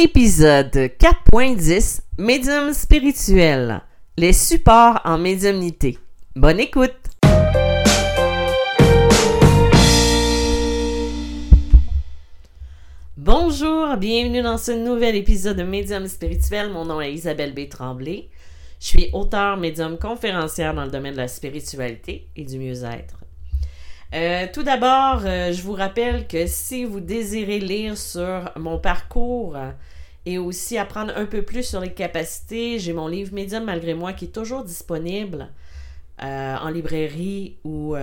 Épisode 4.10 Médium spirituel. Les supports en médiumnité. Bonne écoute! Bonjour, bienvenue dans ce nouvel épisode de Médium spirituel. Mon nom est Isabelle B. Tremblay. Je suis auteur, médium, conférencière dans le domaine de la spiritualité et du mieux-être. Euh, tout d'abord, euh, je vous rappelle que si vous désirez lire sur mon parcours et aussi apprendre un peu plus sur les capacités, j'ai mon livre Médium malgré moi qui est toujours disponible euh, en librairie ou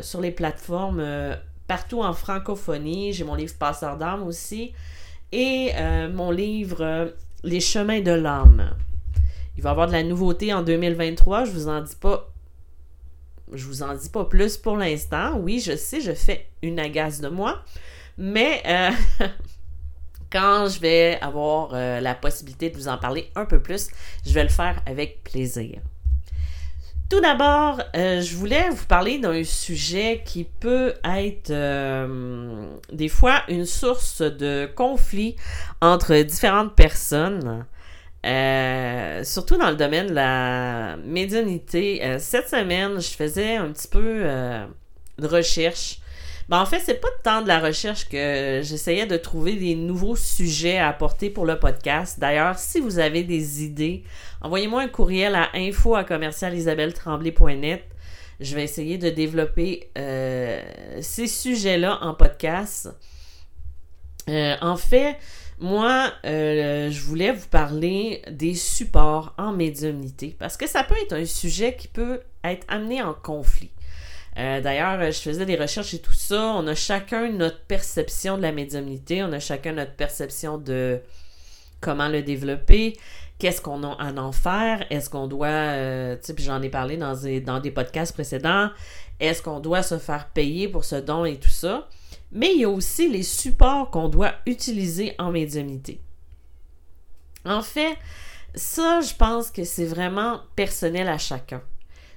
sur les plateformes partout en francophonie. J'ai mon livre Passeur d'âme aussi et mon livre Les chemins de l'âme. Il va y avoir de la nouveauté en 2023, je vous en dis pas je vous en dis pas plus pour l'instant. Oui, je sais, je fais une agace de moi, mais euh, quand je vais avoir euh, la possibilité de vous en parler un peu plus, je vais le faire avec plaisir. Tout d'abord, euh, je voulais vous parler d'un sujet qui peut être des fois une source de conflit entre différentes personnes. Euh, surtout dans le domaine de la médiumnité. Euh, cette semaine, je faisais un petit peu euh, de recherche. Ben, en fait, c'est pas tant de la recherche que j'essayais de trouver des nouveaux sujets à apporter pour le podcast. D'ailleurs, si vous avez des idées, envoyez-moi un courriel à info Je vais essayer de développer ces sujets-là en podcast. en fait, moi, euh, je voulais vous parler des supports en médiumnité parce que ça peut être un sujet qui peut être amené en conflit. Euh, d'ailleurs, je faisais des recherches et tout ça. On a chacun notre perception de la médiumnité, on a chacun notre perception de comment le développer, qu'est-ce qu'on a en faire, est-ce qu'on doit, euh, tu sais, puis j'en ai parlé dans dans des podcasts précédents, est-ce qu'on doit se faire payer pour ce don et tout ça? Mais il y a aussi les supports qu'on doit utiliser en médiumnité. En fait, ça, je pense que c'est vraiment personnel à chacun,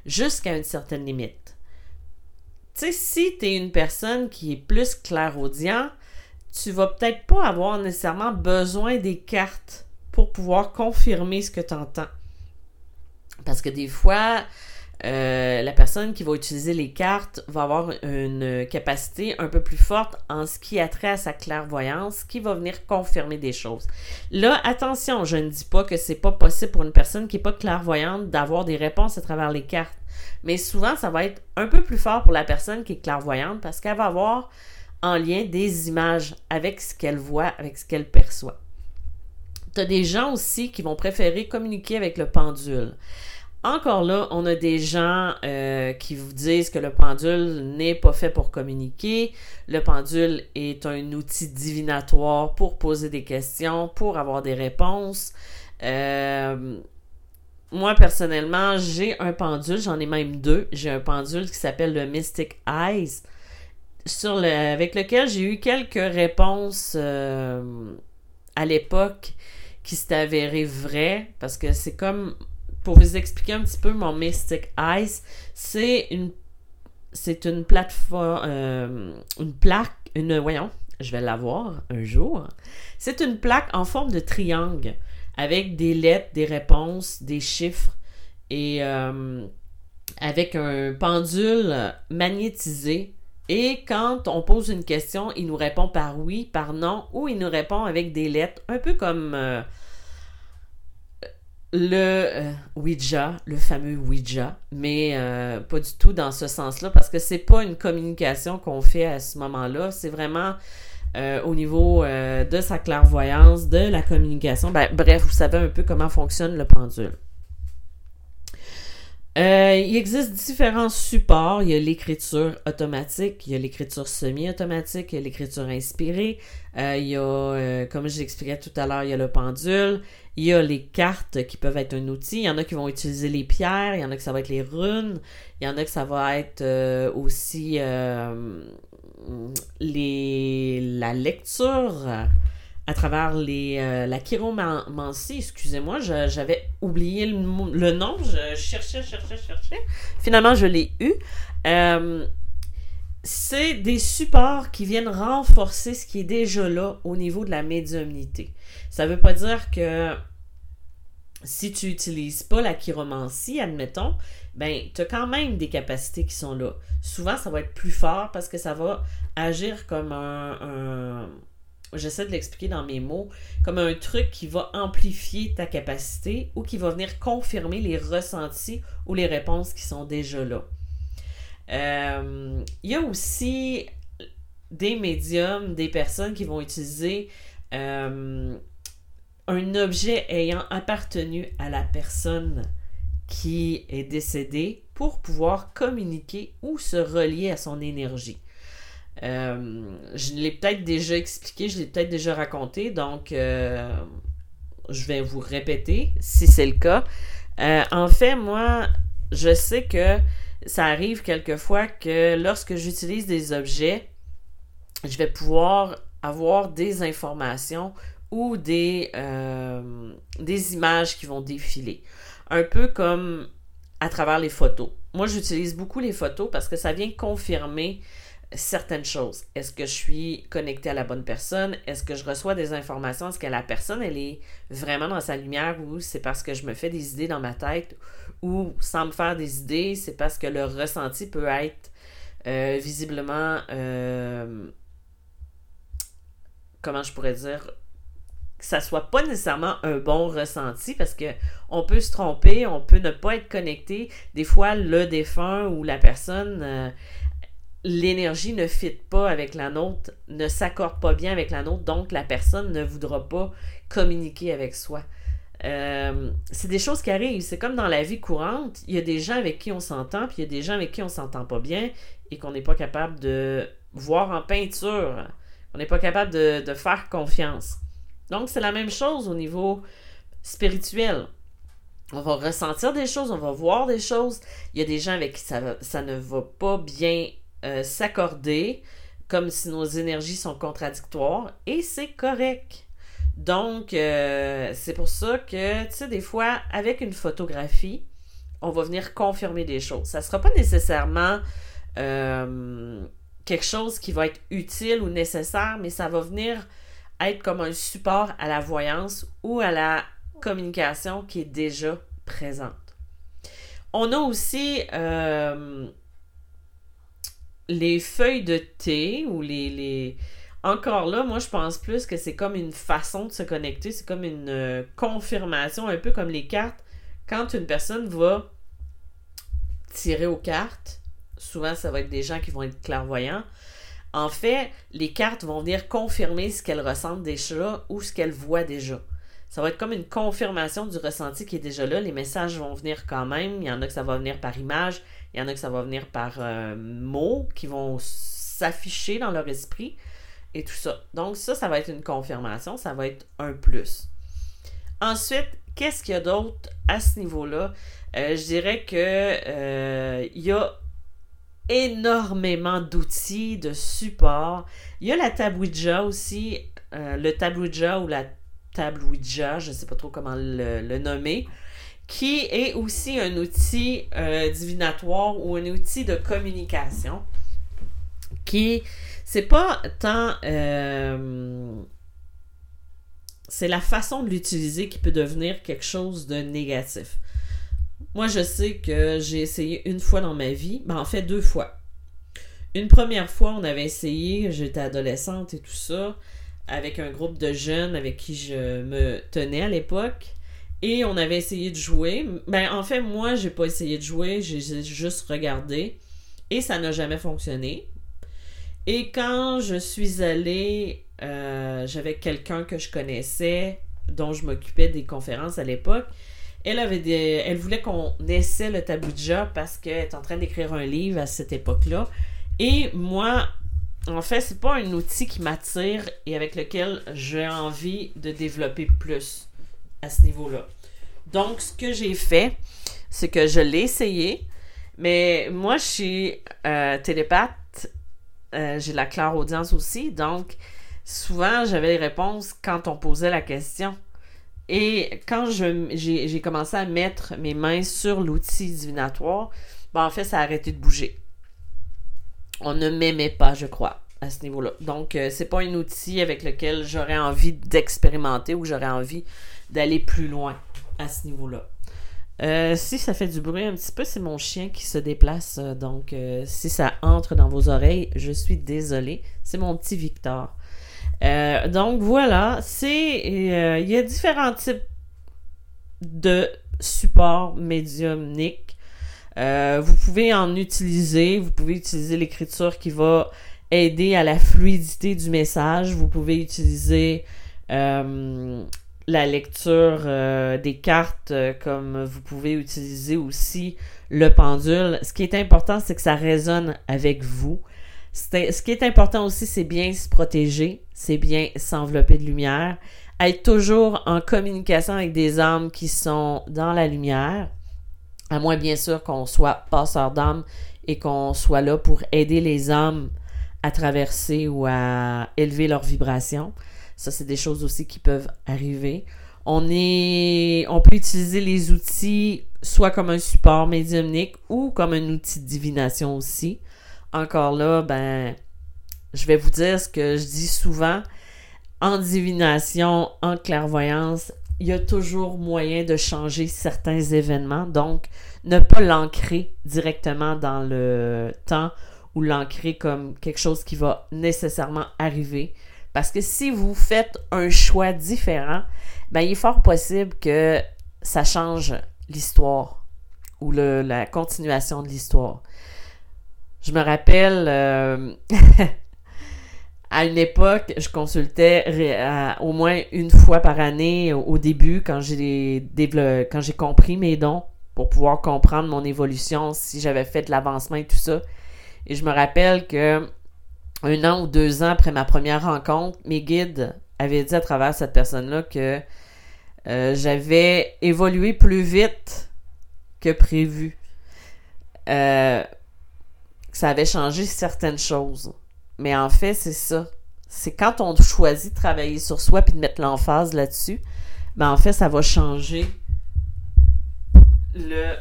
jusqu'à une certaine limite. Tu sais, si tu es une personne qui est plus clairaudient, tu vas peut-être pas avoir nécessairement besoin des cartes pour pouvoir confirmer ce que tu entends. Parce que des fois, euh, la personne qui va utiliser les cartes va avoir une capacité un peu plus forte en ce qui a trait à sa clairvoyance, qui va venir confirmer des choses. Là, attention, je ne dis pas que c'est pas possible pour une personne qui n'est pas clairvoyante d'avoir des réponses à travers les cartes. Mais souvent, ça va être un peu plus fort pour la personne qui est clairvoyante parce qu'elle va avoir en lien des images avec ce qu'elle voit, avec ce qu'elle perçoit. Tu as des gens aussi qui vont préférer communiquer avec le pendule. Encore là, on a des gens euh, qui vous disent que le pendule n'est pas fait pour communiquer. Le pendule est un outil divinatoire pour poser des questions, pour avoir des réponses. Euh, moi, personnellement, j'ai un pendule, j'en ai même deux. J'ai un pendule qui s'appelle le Mystic Eyes, avec lequel j'ai eu quelques réponses euh, à l'époque qui s'est avéré vraies, parce que c'est comme pour vous expliquer un petit peu mon Mystic Eyes, c'est une c'est une plateforme euh, une plaque une voyons je vais l'avoir un jour. C'est une plaque en forme de triangle avec des lettres des réponses des chiffres et euh, avec un pendule magnétisé. Et quand on pose une question il nous répond par oui par non ou il nous répond avec des lettres un peu comme euh, le euh, Ouija, le fameux Ouija, mais euh, pas du tout dans ce sens-là, parce que c'est pas une communication qu'on fait à ce moment-là, c'est vraiment euh, au niveau de sa clairvoyance, de la communication. Ben, bref, vous savez un peu comment fonctionne le pendule. Il existe différents supports. Il y a l'écriture automatique, il y a l'écriture semi-automatique, il y a l'écriture inspirée, il y a, comme je l'expliquais tout à l'heure, il y a le pendule, il y a les cartes qui peuvent être un outil. Il y en a qui vont utiliser les pierres. Il y en a que ça va être les runes. Il y en a que ça va être euh, aussi euh, les, la lecture à travers les, euh, la chiromancie. Excusez-moi, j'avais oublié le, le, nom. Je cherchais, cherchais, cherchais. Finalement, je l'ai eu c'est des supports qui viennent renforcer ce qui est déjà là au niveau de la médiumnité. Ça ne veut pas dire que si tu n'utilises pas la chiromancie, admettons, ben, tu as quand même des capacités qui sont là. Souvent, ça va être plus fort parce que ça va agir comme un, j'essaie de l'expliquer dans mes mots, comme un truc qui va amplifier ta capacité ou qui va venir confirmer les ressentis ou les réponses qui sont déjà là. Euh, il y a aussi des médiums, des personnes qui vont utiliser euh, un objet ayant appartenu à la personne qui est décédée pour pouvoir communiquer ou se relier à son énergie. Euh, je l'ai peut-être déjà expliqué, je l'ai peut-être déjà raconté, donc euh, je vais vous répéter si c'est le cas. Euh, en fait, moi, je sais que ça arrive quelquefois que lorsque j'utilise des objets, je vais pouvoir avoir des informations ou des, des images qui vont défiler. Un peu comme à travers les photos. Moi, j'utilise beaucoup les photos parce que ça vient confirmer certaines choses. Est-ce que je suis connecté à la bonne personne? Est-ce que je reçois des informations? Est-ce que la personne, elle est vraiment dans sa lumière ou c'est parce que je me fais des idées dans ma tête ou sans me faire des idées, c'est parce que le ressenti peut être euh, visiblement, euh, comment je pourrais dire, que ça soit pas nécessairement un bon ressenti parce que on peut se tromper, on peut ne pas être connecté. Des fois, le défunt ou la personne euh, l'énergie ne fit pas avec la nôtre, ne s'accorde pas bien avec la nôtre, donc la personne ne voudra pas communiquer avec soi. Euh, c'est des choses qui arrivent. C'est comme dans la vie courante. Il y a des gens avec qui on s'entend, puis il y a des gens avec qui on s'entend pas bien et qu'on n'est pas capable de voir en peinture. On n'est pas capable de, faire confiance. Donc, c'est la même chose au niveau spirituel. On va ressentir des choses, on va voir des choses. Il y a des gens avec qui ça, ça ne va pas bien euh, s'accorder comme si nos énergies sont contradictoires et c'est correct. Donc, euh, c'est pour ça que, tu sais, des fois, avec une photographie, on va venir confirmer des choses. Ça ne sera pas nécessairement euh, quelque chose qui va être utile ou nécessaire, mais ça va venir être comme un support à la voyance ou à la communication qui est déjà présente. On a aussi les feuilles de thé ou les, les... Encore là, moi je pense plus que c'est comme une façon de se connecter, c'est comme une euh, confirmation, un peu comme les cartes. Quand une personne va tirer aux cartes, souvent ça va être des gens qui vont être clairvoyants. En fait, les cartes vont venir confirmer ce qu'elles ressentent déjà ou ce qu'elles voient déjà. Ça va être comme une confirmation du ressenti qui est déjà là. Les messages vont venir quand même. Il y en a que ça va venir par image, il y en a que ça va venir par euh, mots qui vont s'afficher dans leur esprit et tout ça. Donc ça, ça va être une confirmation, ça va être un plus. Ensuite, qu'est-ce qu'il y a d'autre à ce niveau-là? Euh, je dirais que euh, il y a énormément d'outils, de support. Il y a la tabouija aussi, le tabouija ou la tabouija, je ne sais pas trop comment le nommer qui est aussi un outil euh, divinatoire ou un outil de communication qui c'est pas tant euh, c'est la façon de l'utiliser qui peut devenir quelque chose de négatif. Moi, je sais que j'ai essayé une fois dans ma vie, ben en fait deux fois. Une première fois, on avait essayé, j'étais adolescente et tout ça, avec un groupe de jeunes avec qui je me tenais à l'époque. Et on avait essayé de jouer. Ben, en fait, moi, j'ai pas essayé de jouer, j'ai juste regardé. Et ça n'a jamais fonctionné. Et quand je suis allée, euh, j'avais quelqu'un que je connaissais, dont je m'occupais des conférences à l'époque. Elle avait des, elle voulait qu'on essaie le tabouja parce qu'elle est en train d'écrire un livre à cette époque-là. Et moi, en fait, c'est pas un outil qui m'attire et avec lequel j'ai envie de développer plus à ce niveau-là. Donc, ce que j'ai fait, c'est que je l'ai essayé, mais moi, je suis euh, télépathe, euh, j'ai la claire audience aussi, donc souvent, j'avais les réponses quand on posait la question. Et quand j'ai commencé à mettre mes mains sur l'outil divinatoire, ben, en fait, ça a arrêté de bouger. on ne m'aimait pas, je crois, à ce niveau-là. Donc, euh, c'est pas un outil avec lequel j'aurais envie d'expérimenter ou j'aurais envie d'aller plus loin à ce niveau-là. Euh, si ça fait du bruit un petit peu, c'est mon chien qui se déplace. Euh, donc, si ça entre dans vos oreilles, je suis désolée. C'est mon petit Victor. donc, voilà. C'est. Il y a différents types de supports médiumniques. vous pouvez en utiliser. Vous pouvez utiliser l'écriture qui va aider à la fluidité du message. Vous pouvez utiliser euh, la lecture euh, des cartes euh, comme vous pouvez utiliser aussi le pendule. Ce qui est important, c'est que ça résonne avec vous. Ce qui est important aussi, c'est bien se protéger, c'est bien s'envelopper de lumière, être toujours en communication avec des âmes qui sont dans la lumière, à moins bien sûr qu'on soit passeur d'âme et qu'on soit là pour aider les âmes à traverser ou à élever leur vibration. Ça, c'est des choses aussi qui peuvent arriver. On, est, on peut utiliser les outils soit comme un support médiumnique ou comme un outil de divination aussi. Encore là, ben, je vais vous dire ce que je dis souvent. En divination, en clairvoyance, il y a toujours moyen de changer certains événements. Donc, ne pas l'ancrer directement dans le temps ou l'ancrer comme quelque chose qui va nécessairement arriver. Parce que si vous faites un choix différent, ben, il est fort possible que ça change l'histoire ou la continuation de l'histoire. Je me rappelle, euh, à une époque, je consultais au moins une fois par année au, début quand j'ai quand j'ai compris mes dons pour pouvoir comprendre mon évolution, si j'avais fait de l'avancement et tout ça. Et je me rappelle que un an ou deux ans après ma première rencontre, mes guides avaient dit à travers cette personne-là que euh, j'avais évolué plus vite que prévu. Euh, que ça avait changé certaines choses. Mais en fait, c'est ça. C'est quand on choisit de travailler sur soi puis de mettre l'emphase là-dessus, ben en fait, ça va changer le.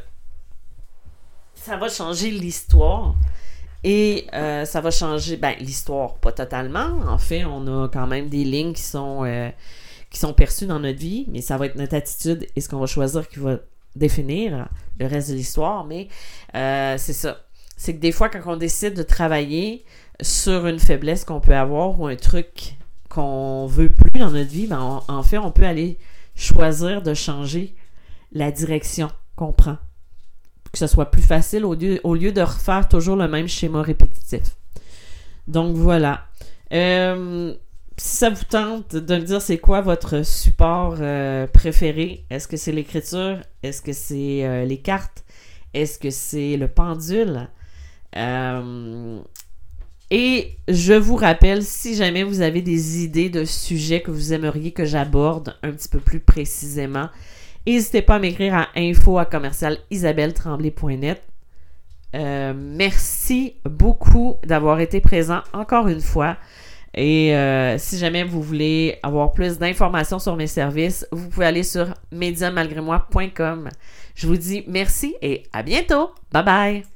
Ça va changer l'histoire. Et euh, ça va changer ben, l'histoire, pas totalement. En fait, on a quand même des lignes qui sont, euh, qui sont perçues dans notre vie, mais ça va être notre attitude et ce qu'on va choisir qui va définir le reste de l'histoire. Mais euh, c'est ça. C'est que des fois, quand on décide de travailler sur une faiblesse qu'on peut avoir ou un truc qu'on veut plus dans notre vie, ben, en fait, on peut aller choisir de changer la direction qu'on prend que ce soit plus facile au lieu, de refaire toujours le même schéma répétitif. Donc voilà. Euh, si ça vous tente de me dire c'est quoi votre support euh, préféré, est-ce que c'est l'écriture, est-ce que c'est euh, les cartes, est-ce que c'est le pendule? et je vous rappelle, si jamais vous avez des idées de sujets que vous aimeriez que j'aborde un petit peu plus précisément, N'hésitez pas à m'écrire à info à euh, merci beaucoup d'avoir été présent encore une fois. Et euh, si jamais vous voulez avoir plus d'informations sur mes services, vous pouvez aller sur mediamalgrémoi.com. Je vous dis merci et à bientôt. Bye bye.